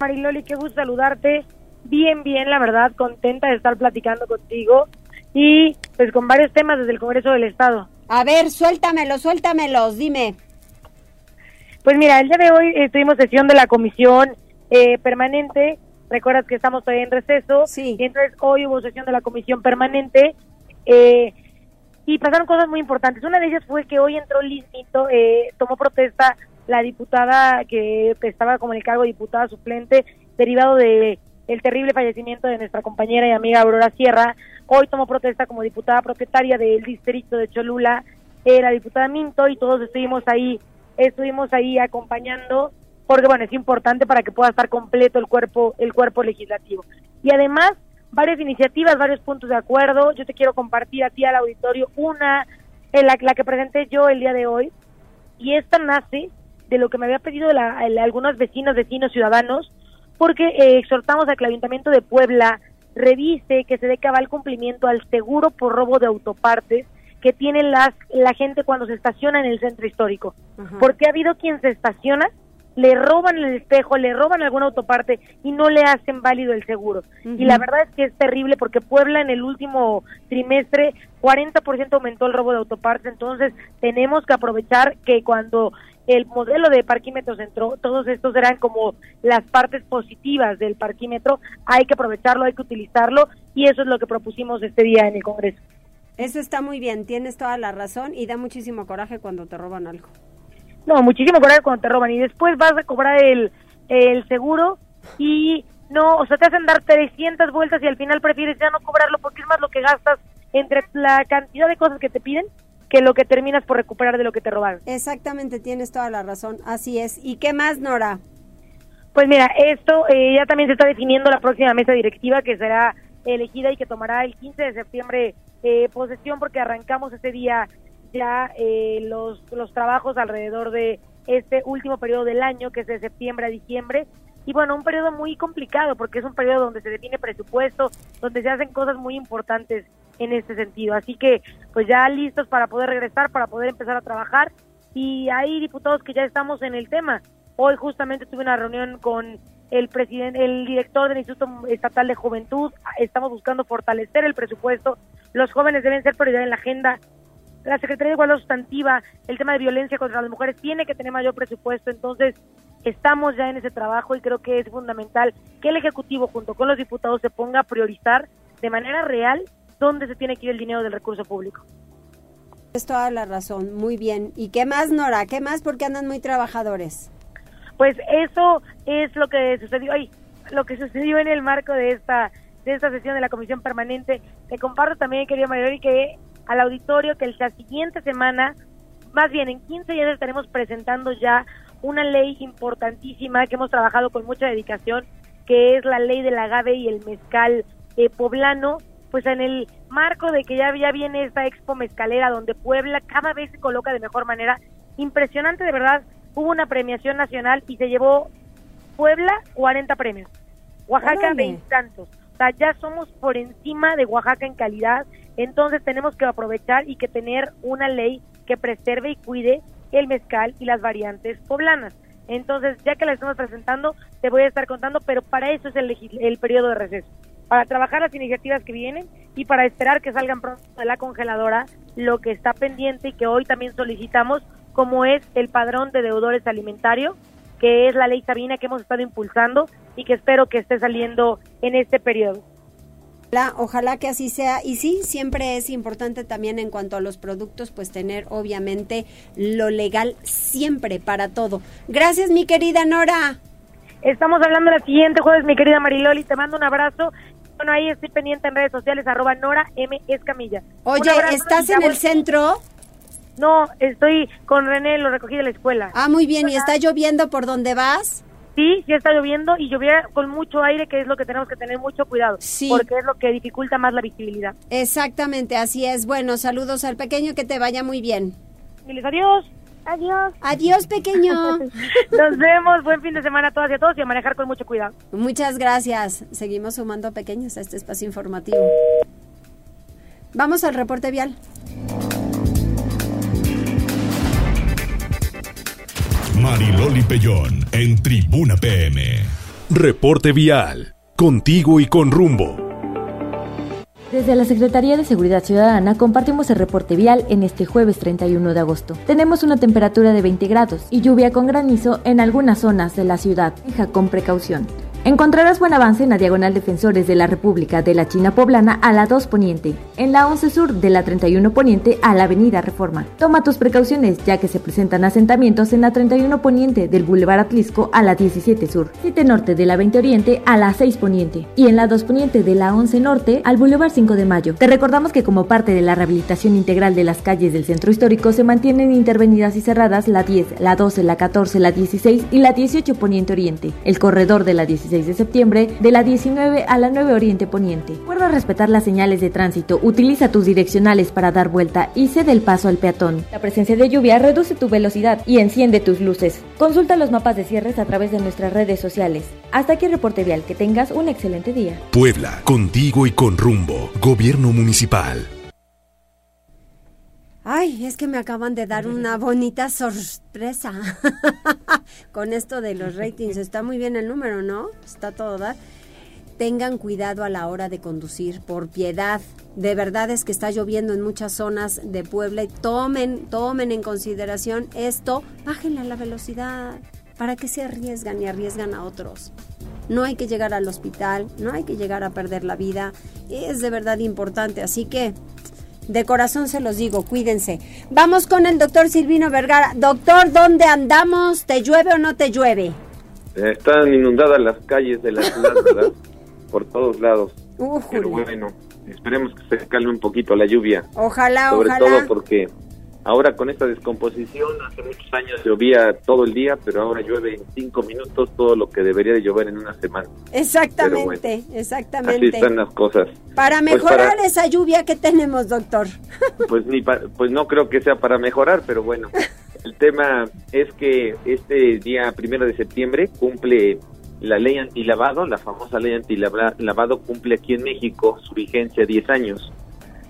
Mariloli, qué gusto saludarte bien, bien, la verdad, contenta de estar platicando contigo y pues con varios temas desde el Congreso del Estado. A ver, suéltamelos, suéltamelos, dime. Pues mira, el día de hoy eh, tuvimos sesión de la comisión eh, permanente, recuerdas que estamos todavía en receso, sí. y entonces hoy hubo sesión de la comisión permanente eh, y pasaron cosas muy importantes. Una de ellas fue que hoy entró Liz eh, tomó protesta la diputada que estaba como en el cargo de diputada suplente derivado de el terrible fallecimiento de nuestra compañera y amiga Aurora Sierra. Hoy tomó protesta como diputada propietaria del distrito de Cholula, era diputada Minto y todos estuvimos ahí, estuvimos ahí acompañando porque bueno, es importante para que pueda estar completo el cuerpo el cuerpo legislativo. Y además varias iniciativas, varios puntos de acuerdo. Yo te quiero compartir a ti al auditorio una en la, la que presenté yo el día de hoy y esta nace de lo que me había pedido la, algunos vecinos, vecinos, ciudadanos porque eh, exhortamos a que el Ayuntamiento de Puebla revise que se dé cabal cumplimiento al seguro por robo de autopartes que tiene las, la gente cuando se estaciona en el centro histórico. Porque ha habido quien se estaciona, le roban el espejo, le roban alguna autoparte y no le hacen válido el seguro. Y la verdad es que es terrible porque Puebla en el último trimestre 40% aumentó el robo de autopartes, entonces tenemos que aprovechar que cuando el modelo de parquímetros entró, todos estos eran como las partes positivas del parquímetro, hay que aprovecharlo, hay que utilizarlo y eso es lo que propusimos este día en el Congreso. Eso está muy bien, tienes toda la razón y da muchísimo coraje cuando te roban algo. No, muchísimo coraje cuando te roban y después vas a cobrar el, el seguro y no, o sea, te hacen dar 300 vueltas y al final prefieres ya no cobrarlo porque es más lo que gastas entre la cantidad de cosas que te piden que lo que terminas por recuperar de lo que te robaron. Exactamente, tienes toda la razón, así es. ¿Y qué más, Nora? Pues mira, esto eh, ya también se está definiendo la próxima mesa directiva que será elegida y que tomará el 15 de septiembre eh, posesión porque arrancamos ese día ya eh, los, los trabajos alrededor de este último periodo del año, que es de septiembre a diciembre. Y bueno, un periodo muy complicado porque es un periodo donde se define presupuesto, donde se hacen cosas muy importantes en este sentido. Así que pues ya listos para poder regresar, para poder empezar a trabajar. Y hay diputados que ya estamos en el tema. Hoy justamente tuve una reunión con el presidente, el director del Instituto Estatal de Juventud. Estamos buscando fortalecer el presupuesto. Los jóvenes deben ser prioridad en la agenda la Secretaría de Igualdad Sustantiva, el tema de violencia contra las mujeres tiene que tener mayor presupuesto, entonces estamos ya en ese trabajo y creo que es fundamental que el Ejecutivo junto con los diputados se ponga a priorizar de manera real dónde se tiene que ir el dinero del recurso público. Es toda la razón, muy bien. ¿Y qué más, Nora? ¿Qué más? Porque andan muy trabajadores. Pues eso es lo que sucedió ahí, lo que sucedió en el marco de esta de esta sesión de la Comisión Permanente. Te comparto también, querida María, que al auditorio que la siguiente semana, más bien en 15 días estaremos presentando ya una ley importantísima que hemos trabajado con mucha dedicación, que es la ley del agave y el mezcal eh, poblano, pues en el marco de que ya, ya viene esta expo mezcalera donde Puebla cada vez se coloca de mejor manera. Impresionante, de verdad. Hubo una premiación nacional y se llevó Puebla 40 premios, Oaxaca 20 tantos. O sea, ya somos por encima de Oaxaca en calidad, entonces tenemos que aprovechar y que tener una ley que preserve y cuide el mezcal y las variantes poblanas. Entonces, ya que la estamos presentando, te voy a estar contando, pero para eso es el, el periodo de receso, para trabajar las iniciativas que vienen y para esperar que salgan pronto de la congeladora lo que está pendiente y que hoy también solicitamos, como es el padrón de deudores alimentarios, que es la ley Sabina que hemos estado impulsando y que espero que esté saliendo en este periodo. Ojalá que así sea. Y sí, siempre es importante también en cuanto a los productos, pues tener obviamente lo legal siempre para todo. Gracias, mi querida Nora. Estamos hablando el siguiente jueves, mi querida Mariloli. Te mando un abrazo. Bueno, ahí estoy pendiente en redes sociales, arroba Nora M. Escamilla. Oye, ¿estás en el centro? No, estoy con René, lo recogí de la escuela. Ah, muy bien. ¿Y está lloviendo por donde vas? Sí, sí está lloviendo y llovía con mucho aire, que es lo que tenemos que tener mucho cuidado. Sí. Porque es lo que dificulta más la visibilidad. Exactamente, así es. Bueno, saludos al pequeño, que te vaya muy bien. Diles adiós. Adiós. Adiós, pequeño. Nos vemos. Buen fin de semana a todas y a todos y a manejar con mucho cuidado. Muchas gracias. Seguimos sumando pequeños a este espacio informativo. Vamos al reporte vial. Mariloli Pellón en Tribuna PM. Reporte vial. Contigo y con rumbo. Desde la Secretaría de Seguridad Ciudadana compartimos el reporte vial en este jueves 31 de agosto. Tenemos una temperatura de 20 grados y lluvia con granizo en algunas zonas de la ciudad. Deja con precaución. Encontrarás buen avance en la diagonal Defensores de la República de la China Poblana a la 2 Poniente, en la 11 Sur de la 31 Poniente a la Avenida Reforma. Toma tus precauciones ya que se presentan asentamientos en la 31 Poniente del Boulevard Atlisco a la 17 Sur, 7 Norte de la 20 Oriente a la 6 Poniente y en la 2 Poniente de la 11 Norte al Boulevard 5 de Mayo. Te recordamos que como parte de la rehabilitación integral de las calles del centro histórico se mantienen intervenidas y cerradas la 10, la 12, la 14, la 16 y la 18 Poniente Oriente, el corredor de la 16 de septiembre de la 19 a la 9 Oriente Poniente. Recuerda respetar las señales de tránsito, utiliza tus direccionales para dar vuelta y cede el paso al peatón. La presencia de lluvia reduce tu velocidad y enciende tus luces. Consulta los mapas de cierres a través de nuestras redes sociales. Hasta aquí el reporte vial, que tengas un excelente día. Puebla, contigo y con rumbo. Gobierno Municipal. Ay, es que me acaban de dar una bonita sorpresa con esto de los ratings. Está muy bien el número, ¿no? Está todo dar. Tengan cuidado a la hora de conducir, por piedad. De verdad es que está lloviendo en muchas zonas de Puebla y tomen, tomen en consideración esto. Bájenle la velocidad. ¿Para que se arriesgan y arriesgan a otros? No hay que llegar al hospital, no hay que llegar a perder la vida. Es de verdad importante, así que de corazón se los digo, cuídense. Vamos con el doctor Silvino Vergara. Doctor, ¿dónde andamos? ¿Te llueve o no te llueve? Están inundadas las calles de la ciudad, ¿verdad? Por todos lados. Pero bueno, esperemos que se calme un poquito la lluvia. Ojalá, Sobre ojalá. todo porque ahora con esta descomposición, hace muchos años llovía todo el día, pero ahora llueve en cinco minutos todo lo que debería de llover en una semana. Exactamente, Así exactamente. están las cosas. Para Pues mejorar para- esa lluvia que tenemos, doctor. Pues ni pa- pues no creo que sea para mejorar, pero bueno, el tema es que este día primero de septiembre cumple la ley antilavado, la famosa ley antilavado cumple aquí en México su vigencia 10 años.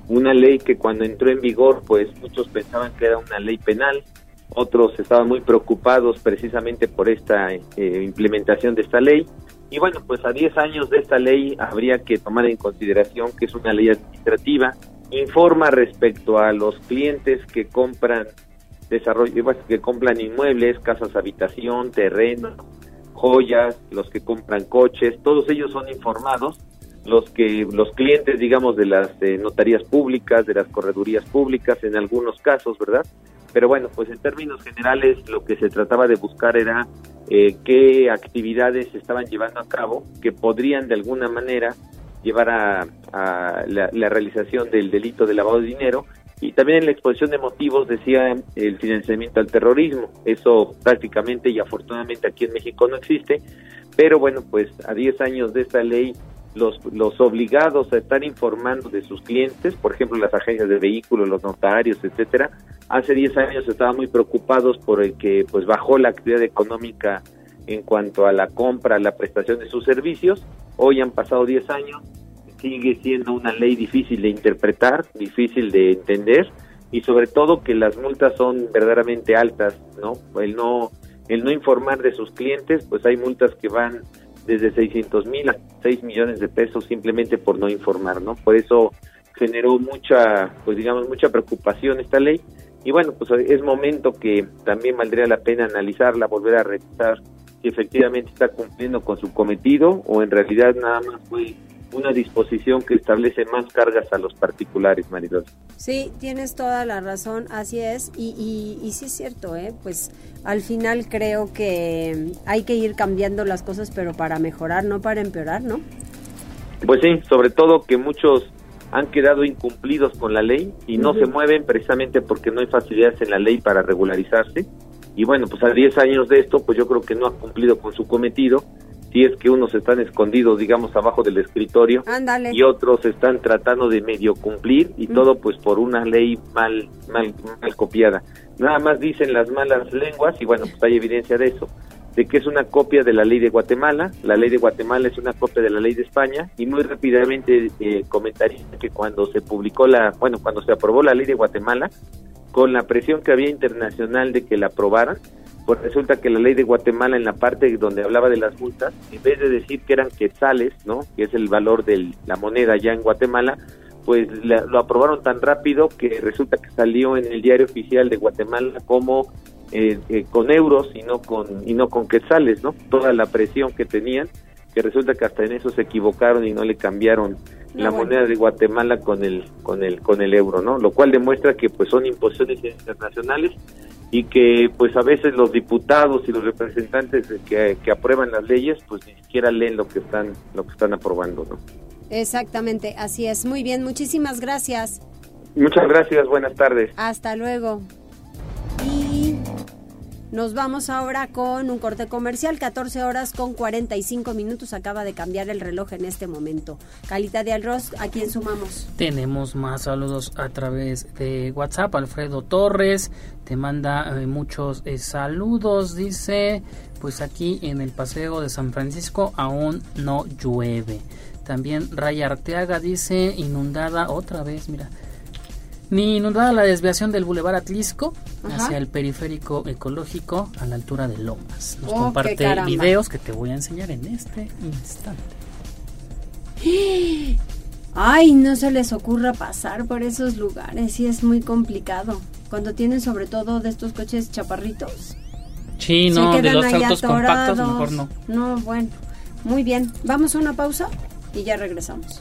Una ley que cuando entró en vigor, pues muchos pensaban que era una ley penal, otros estaban muy preocupados precisamente por esta eh, implementación de esta ley. Y bueno, pues a 10 años de esta ley habría que tomar en consideración que es una ley administrativa informa respecto a los clientes que compran desarrollo, que compran inmuebles, casas habitación, terreno, joyas, los que compran coches, todos ellos son informados, los que los clientes, digamos, de las eh, notarías públicas, de las corredurías públicas, en algunos casos, ¿verdad? Pero bueno, pues en términos generales lo que se trataba de buscar era eh, qué actividades se estaban llevando a cabo que podrían de alguna manera llevar a, la, realización del delito de lavado de dinero y también en la exposición de motivos decía el financiamiento al terrorismo. Eso prácticamente y afortunadamente aquí en México no existe, pero bueno, pues a 10 años de esta ley, los, los obligados a estar informando de sus clientes, por ejemplo las agencias de vehículos, los notarios, etcétera, hace 10 años estaban muy preocupados por el que pues bajó la actividad económica en cuanto a la compra, la prestación de sus servicios. Hoy han pasado 10 años sigue siendo una ley difícil de interpretar, difícil de entender y sobre todo que las multas son verdaderamente altas, ¿no? El no el no informar de sus clientes, pues hay multas que van desde 600 mil a 6 millones de pesos simplemente por no informar, ¿no? Por eso generó mucha, pues digamos, mucha preocupación esta ley y bueno, pues es momento que también valdría la pena analizarla, volver a revisar si efectivamente está cumpliendo con su cometido o en realidad nada más fue una disposición que establece más cargas a los particulares, Maridol. Sí, tienes toda la razón, así es, y, y, y sí es cierto, ¿eh? pues al final creo que hay que ir cambiando las cosas, pero para mejorar, no para empeorar, ¿no? Pues sí, sobre todo que muchos han quedado incumplidos con la ley y no se mueven precisamente porque no hay facilidades en la ley para regularizarse. Y bueno, pues a 10 años de esto, pues yo creo que no ha cumplido con su cometido si es que unos están escondidos, digamos, abajo del escritorio y otros están tratando de medio cumplir y mm. todo pues por una ley mal, mal, mal copiada. Nada más dicen las malas lenguas y bueno, pues hay evidencia de eso, de que es una copia de la ley de Guatemala, la ley de Guatemala es una copia de la ley de España y muy rápidamente eh, comentaría que cuando se publicó la, bueno, cuando se aprobó la ley de Guatemala, con la presión que había internacional de que la aprobaran, pues resulta que la ley de Guatemala en la parte donde hablaba de las multas, en vez de decir que eran quetzales, ¿no? que es el valor de la moneda ya en Guatemala, pues lo aprobaron tan rápido que resulta que salió en el diario oficial de Guatemala como eh, eh, con euros y no con y no con quetzales, ¿no? Toda la presión que tenían, que resulta que hasta en eso se equivocaron y no le cambiaron la moneda de Guatemala con el con el con el euro, ¿no? Lo cual demuestra que pues son imposiciones internacionales y que pues a veces los diputados y los representantes que, que, aprueban las leyes pues ni siquiera leen lo que están lo que están aprobando no exactamente así es. Muy bien muchísimas gracias. Muchas gracias buenas tardes. Hasta luego nos vamos ahora con un corte comercial, 14 horas con 45 minutos. Acaba de cambiar el reloj en este momento. Calita de arroz, ¿a quién sumamos? Tenemos más saludos a través de WhatsApp. Alfredo Torres te manda eh, muchos eh, saludos. Dice, pues aquí en el paseo de San Francisco aún no llueve. También Raya Arteaga dice, inundada otra vez, mira ni inundada la desviación del Boulevard Atlisco hacia el periférico ecológico a la altura de Lomas. Nos oh, comparte videos que te voy a enseñar en este instante. Ay, no se les ocurra pasar por esos lugares, sí es muy complicado. Cuando tienen sobre todo de estos coches chaparritos. Sí, no, de los autos compactos mejor no. No, bueno. Muy bien, vamos a una pausa y ya regresamos.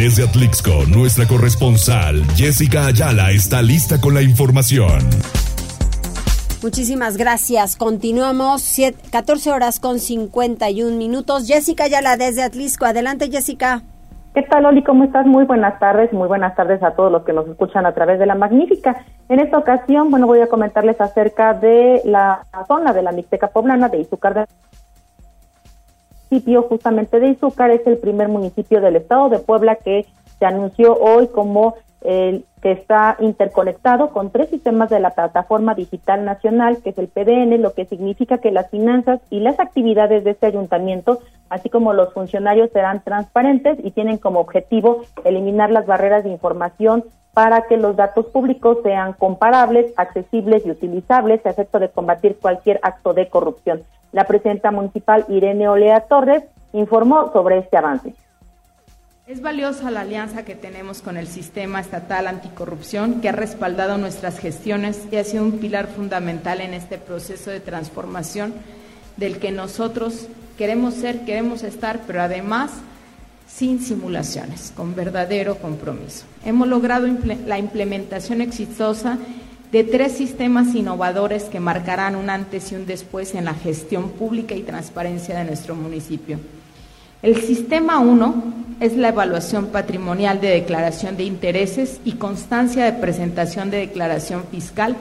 Desde Atlixco, nuestra corresponsal Jessica Ayala está lista con la información. Muchísimas gracias. Continuamos 14 horas con 51 minutos. Jessica Ayala desde Atlixco. Adelante, Jessica. ¿Qué tal, Oli? ¿Cómo estás? Muy buenas tardes, muy buenas tardes a todos los que nos escuchan a través de la Magnífica. En esta ocasión, bueno, voy a comentarles acerca de la zona de la Mixteca Poblana de Izúcar de municipio justamente de Izúcar es el primer municipio del estado de Puebla que se anunció hoy como el que está interconectado con tres sistemas de la plataforma digital nacional, que es el PDN, lo que significa que las finanzas y las actividades de este ayuntamiento, así como los funcionarios, serán transparentes y tienen como objetivo eliminar las barreras de información para que los datos públicos sean comparables, accesibles y utilizables a efecto de combatir cualquier acto de corrupción. La presidenta municipal Irene Olea Torres informó sobre este avance. Es valiosa la alianza que tenemos con el sistema estatal anticorrupción que ha respaldado nuestras gestiones y ha sido un pilar fundamental en este proceso de transformación del que nosotros queremos ser, queremos estar, pero además sin simulaciones, con verdadero compromiso. Hemos logrado la implementación exitosa de tres sistemas innovadores que marcarán un antes y un después en la gestión pública y transparencia de nuestro municipio. El sistema 1 es la evaluación patrimonial de declaración de intereses y constancia de presentación de declaración fiscal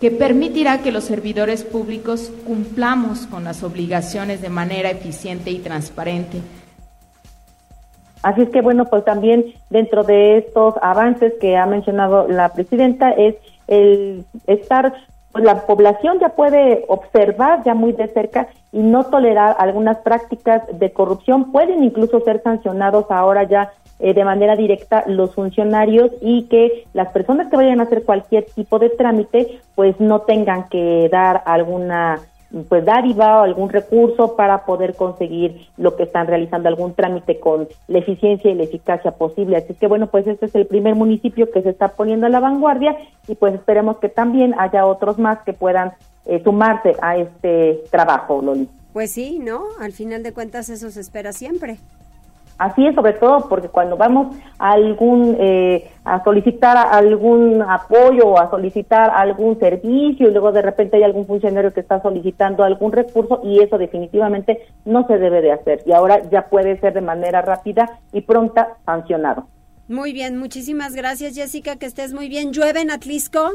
que permitirá que los servidores públicos cumplamos con las obligaciones de manera eficiente y transparente. Así es que bueno, pues también dentro de estos avances que ha mencionado la presidenta es el estar pues la población ya puede observar ya muy de cerca y no tolerar algunas prácticas de corrupción. Pueden incluso ser sancionados ahora ya eh, de manera directa los funcionarios y que las personas que vayan a hacer cualquier tipo de trámite pues no tengan que dar alguna pues dádiva o algún recurso para poder conseguir lo que están realizando, algún trámite con la eficiencia y la eficacia posible. Así que bueno, pues este es el primer municipio que se está poniendo a la vanguardia y pues esperemos que también haya otros más que puedan eh, sumarse a este trabajo, Loli. Pues sí, ¿no? Al final de cuentas eso se espera siempre. Así es, sobre todo porque cuando vamos a algún eh, a solicitar algún apoyo o a solicitar algún servicio y luego de repente hay algún funcionario que está solicitando algún recurso y eso definitivamente no se debe de hacer y ahora ya puede ser de manera rápida y pronta sancionado. Muy bien, muchísimas gracias Jessica, que estés muy bien. ¿Llueve en Atlisco?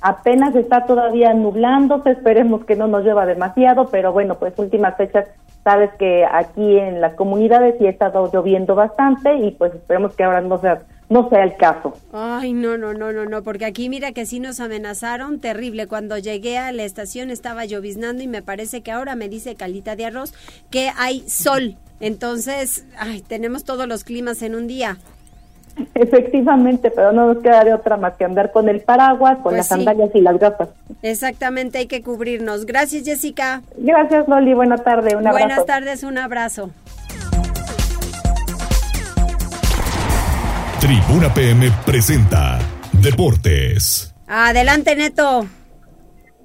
Apenas está todavía nublándose, esperemos que no nos llueva demasiado, pero bueno, pues últimas fechas Sabes que aquí en las comunidades sí ha estado lloviendo bastante y pues esperemos que ahora no sea no sea el caso. Ay, no, no, no, no, no, porque aquí mira que sí nos amenazaron, terrible. Cuando llegué a la estación estaba lloviznando y me parece que ahora me dice Calita de Arroz que hay sol. Entonces, ay, tenemos todos los climas en un día. Efectivamente, pero no nos queda de otra más que andar con el paraguas, con pues las sandalias y las gafas. Exactamente, hay que cubrirnos. Gracias, Jessica. Gracias, Loli. Buenas tardes, un abrazo. Buenas tardes, un abrazo. Tribuna PM presenta Deportes. Adelante, Neto.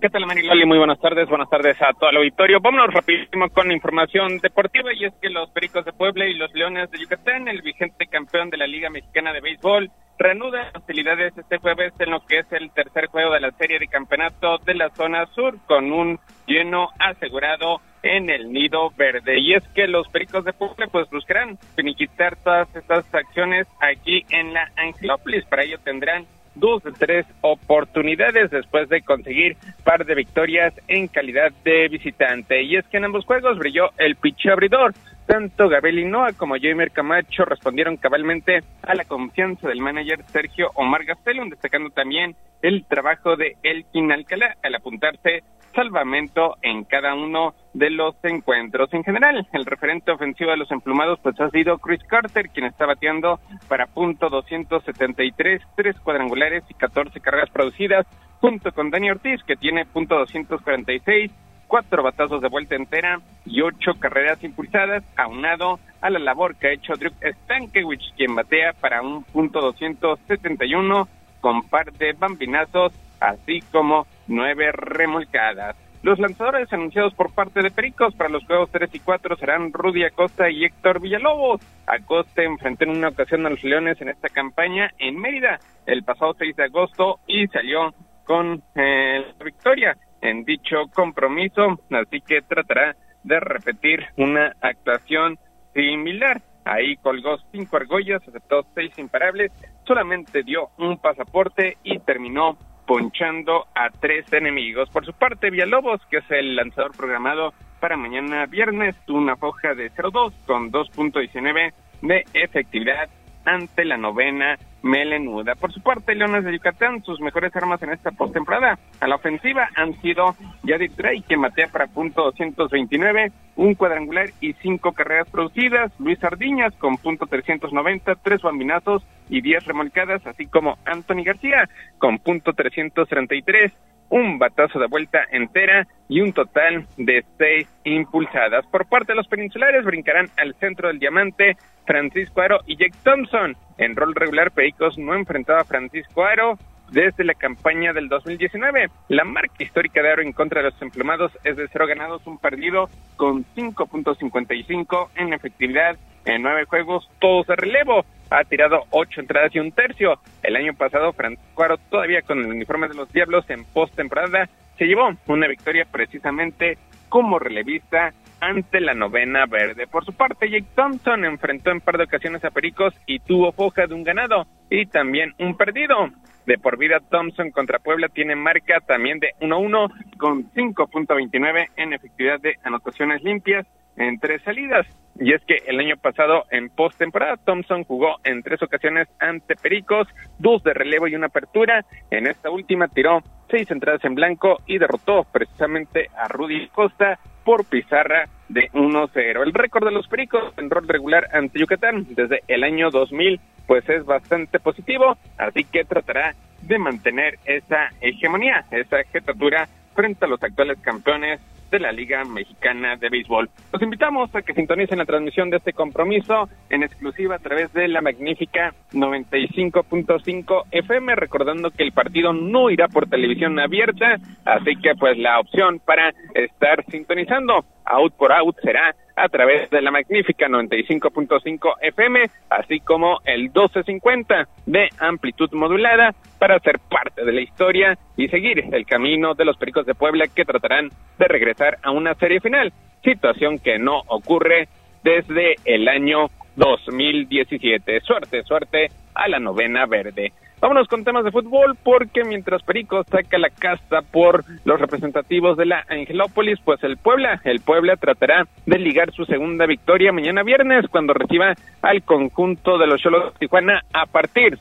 ¿Qué tal, Mariloli? Muy buenas tardes. Buenas tardes a todo el auditorio. Vámonos rapidísimo con información deportiva y es que los Pericos de Puebla y los Leones de Yucatán, el vigente campeón de la Liga Mexicana de Béisbol, reanudan hostilidades este jueves en lo que es el tercer juego de la serie de campeonato de la zona sur con un lleno asegurado en el Nido Verde. Y es que los Pericos de Puebla pues buscarán finiquitar todas estas acciones aquí en la Angelópolis. Para ello tendrán dos de tres oportunidades después de conseguir par de victorias en calidad de visitante. Y es que en ambos juegos brilló el piche abridor. Tanto Gabriel Hinoa como Jamer Camacho respondieron cabalmente a la confianza del manager Sergio Omar Gastelum, destacando también el trabajo de Elkin Alcalá al apuntarse salvamento en cada uno de los encuentros. En general, el referente ofensivo de los emplumados pues ha sido Chris Carter, quien está bateando para punto 273, tres cuadrangulares y 14 carreras producidas, junto con Dani Ortiz, que tiene punto 246, cuatro batazos de vuelta entera y ocho carreras impulsadas, aunado a la labor que ha hecho Drew Stankiewicz, quien batea para un punto 271 con par de bambinazos, así como nueve remolcadas. Los lanzadores anunciados por parte de Pericos para los juegos 3 y 4 serán Rudy Acosta y Héctor Villalobos. Acosta enfrentó en una ocasión a los Leones en esta campaña en Mérida el pasado 6 de agosto y salió con eh, la victoria en dicho compromiso, así que tratará de repetir una actuación similar. Ahí colgó cinco argollas, aceptó seis imparables, solamente dio un pasaporte y terminó ponchando a tres enemigos. Por su parte, Villalobos, que es el lanzador programado para mañana viernes, una foja de 0-2 con 2.19 de efectividad ante la novena melenuda. Por su parte, Leones de Yucatán, sus mejores armas en esta postemporada a la ofensiva han sido Yadir Drey, que matea para punto 229, un cuadrangular y cinco carreras producidas, Luis Sardiñas con punto 390, tres bambinazos y diez remolcadas, así como Anthony García con punto 333 un batazo de vuelta entera y un total de seis impulsadas. Por parte de los peninsulares brincarán al centro del diamante Francisco Aro y Jake Thompson. En rol regular, Pericos no enfrentaba a Francisco Aro desde la campaña del 2019. La marca histórica de Aro en contra de los emplumados es de cero ganados, un perdido con 5.55 en efectividad en nueve juegos, todos de relevo. Ha tirado ocho entradas y un tercio. El año pasado, Francisco Aro, todavía con el uniforme de los Diablos en postemporada, se llevó una victoria precisamente como relevista ante la novena verde. Por su parte, Jake Thompson enfrentó en par de ocasiones a Pericos y tuvo foja de un ganado y también un perdido. De por vida, Thompson contra Puebla tiene marca también de 1-1 con 5.29 en efectividad de anotaciones limpias en tres salidas. Y es que el año pasado en postemporada Thompson jugó en tres ocasiones ante Pericos, dos de relevo y una apertura. En esta última tiró seis entradas en blanco y derrotó precisamente a Rudy Costa por pizarra de 1-0. El récord de los Pericos en rol regular ante Yucatán desde el año 2000 pues es bastante positivo, así que tratará de mantener esa hegemonía, esa jetatura frente a los actuales campeones de la Liga Mexicana de Béisbol. Los invitamos a que sintonicen la transmisión de este compromiso en exclusiva a través de la magnífica 95.5 FM, recordando que el partido no irá por televisión abierta, así que pues la opción para estar sintonizando out por out será a través de la magnífica 95.5 FM, así como el 1250 de amplitud modulada para ser parte de la historia y seguir el camino de los Pericos de Puebla que tratarán de regresar a una serie final, situación que no ocurre desde el año 2017. Suerte, suerte a la novena verde. Vámonos con temas de fútbol porque mientras Perico saca la casta por los representativos de la Angelópolis, pues el Puebla, el Puebla tratará de ligar su segunda victoria mañana viernes cuando reciba al conjunto de los Cholos Tijuana a partir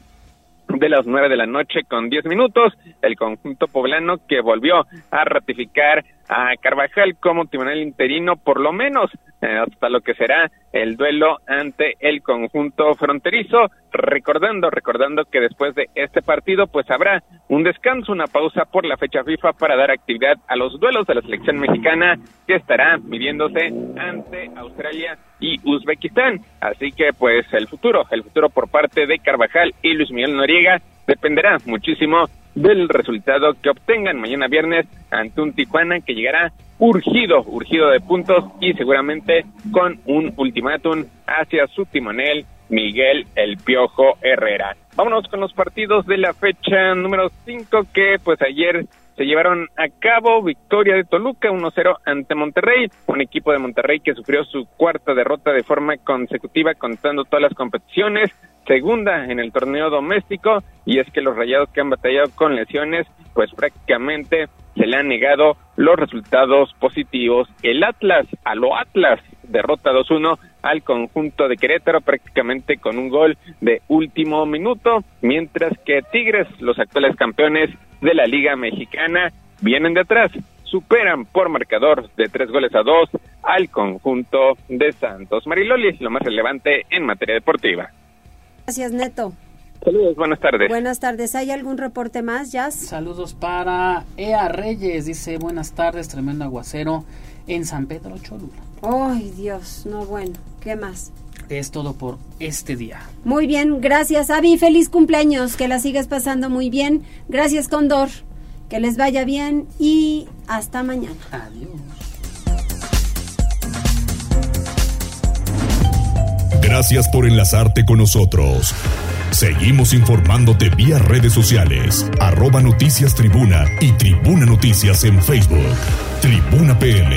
de las nueve de la noche con diez minutos, el conjunto poblano que volvió a ratificar a Carvajal como tribunal interino, por lo menos eh, hasta lo que será el duelo ante el conjunto fronterizo, recordando, recordando que después de este partido pues habrá un descanso, una pausa por la fecha FIFA para dar actividad a los duelos de la selección mexicana que estará midiéndose ante Australia y Uzbekistán. Así que pues el futuro, el futuro por parte de Carvajal y Luis Miguel Noriega dependerá muchísimo del resultado que obtengan mañana viernes ante un Tijuana que llegará urgido, urgido de puntos y seguramente con un ultimátum hacia su timonel Miguel El Piojo Herrera. Vámonos con los partidos de la fecha número 5 que pues ayer se llevaron a cabo victoria de Toluca 1-0 ante Monterrey, un equipo de Monterrey que sufrió su cuarta derrota de forma consecutiva contando todas las competiciones, segunda en el torneo doméstico y es que los rayados que han batallado con lesiones pues prácticamente se le han negado los resultados positivos. El Atlas, a lo Atlas, derrota 2-1 al conjunto de Querétaro prácticamente con un gol de último minuto, mientras que Tigres, los actuales campeones de la Liga Mexicana, vienen de atrás, superan por marcador de tres goles a dos al conjunto de Santos. Mariloli, lo más relevante en materia deportiva. Gracias, Neto. Saludos, buenas tardes. Buenas tardes. ¿Hay algún reporte más, Jazz? Saludos para Ea Reyes. Dice, buenas tardes, tremendo aguacero en San Pedro Cholula. Ay, Dios, no bueno. ¿Qué más? Es todo por este día. Muy bien, gracias, Avi. Feliz cumpleaños, que la sigas pasando muy bien. Gracias, Condor. Que les vaya bien y hasta mañana. Adiós. Gracias por enlazarte con nosotros. Seguimos informándote vía redes sociales, arroba noticias tribuna y tribuna noticias en Facebook. Tribuna PM.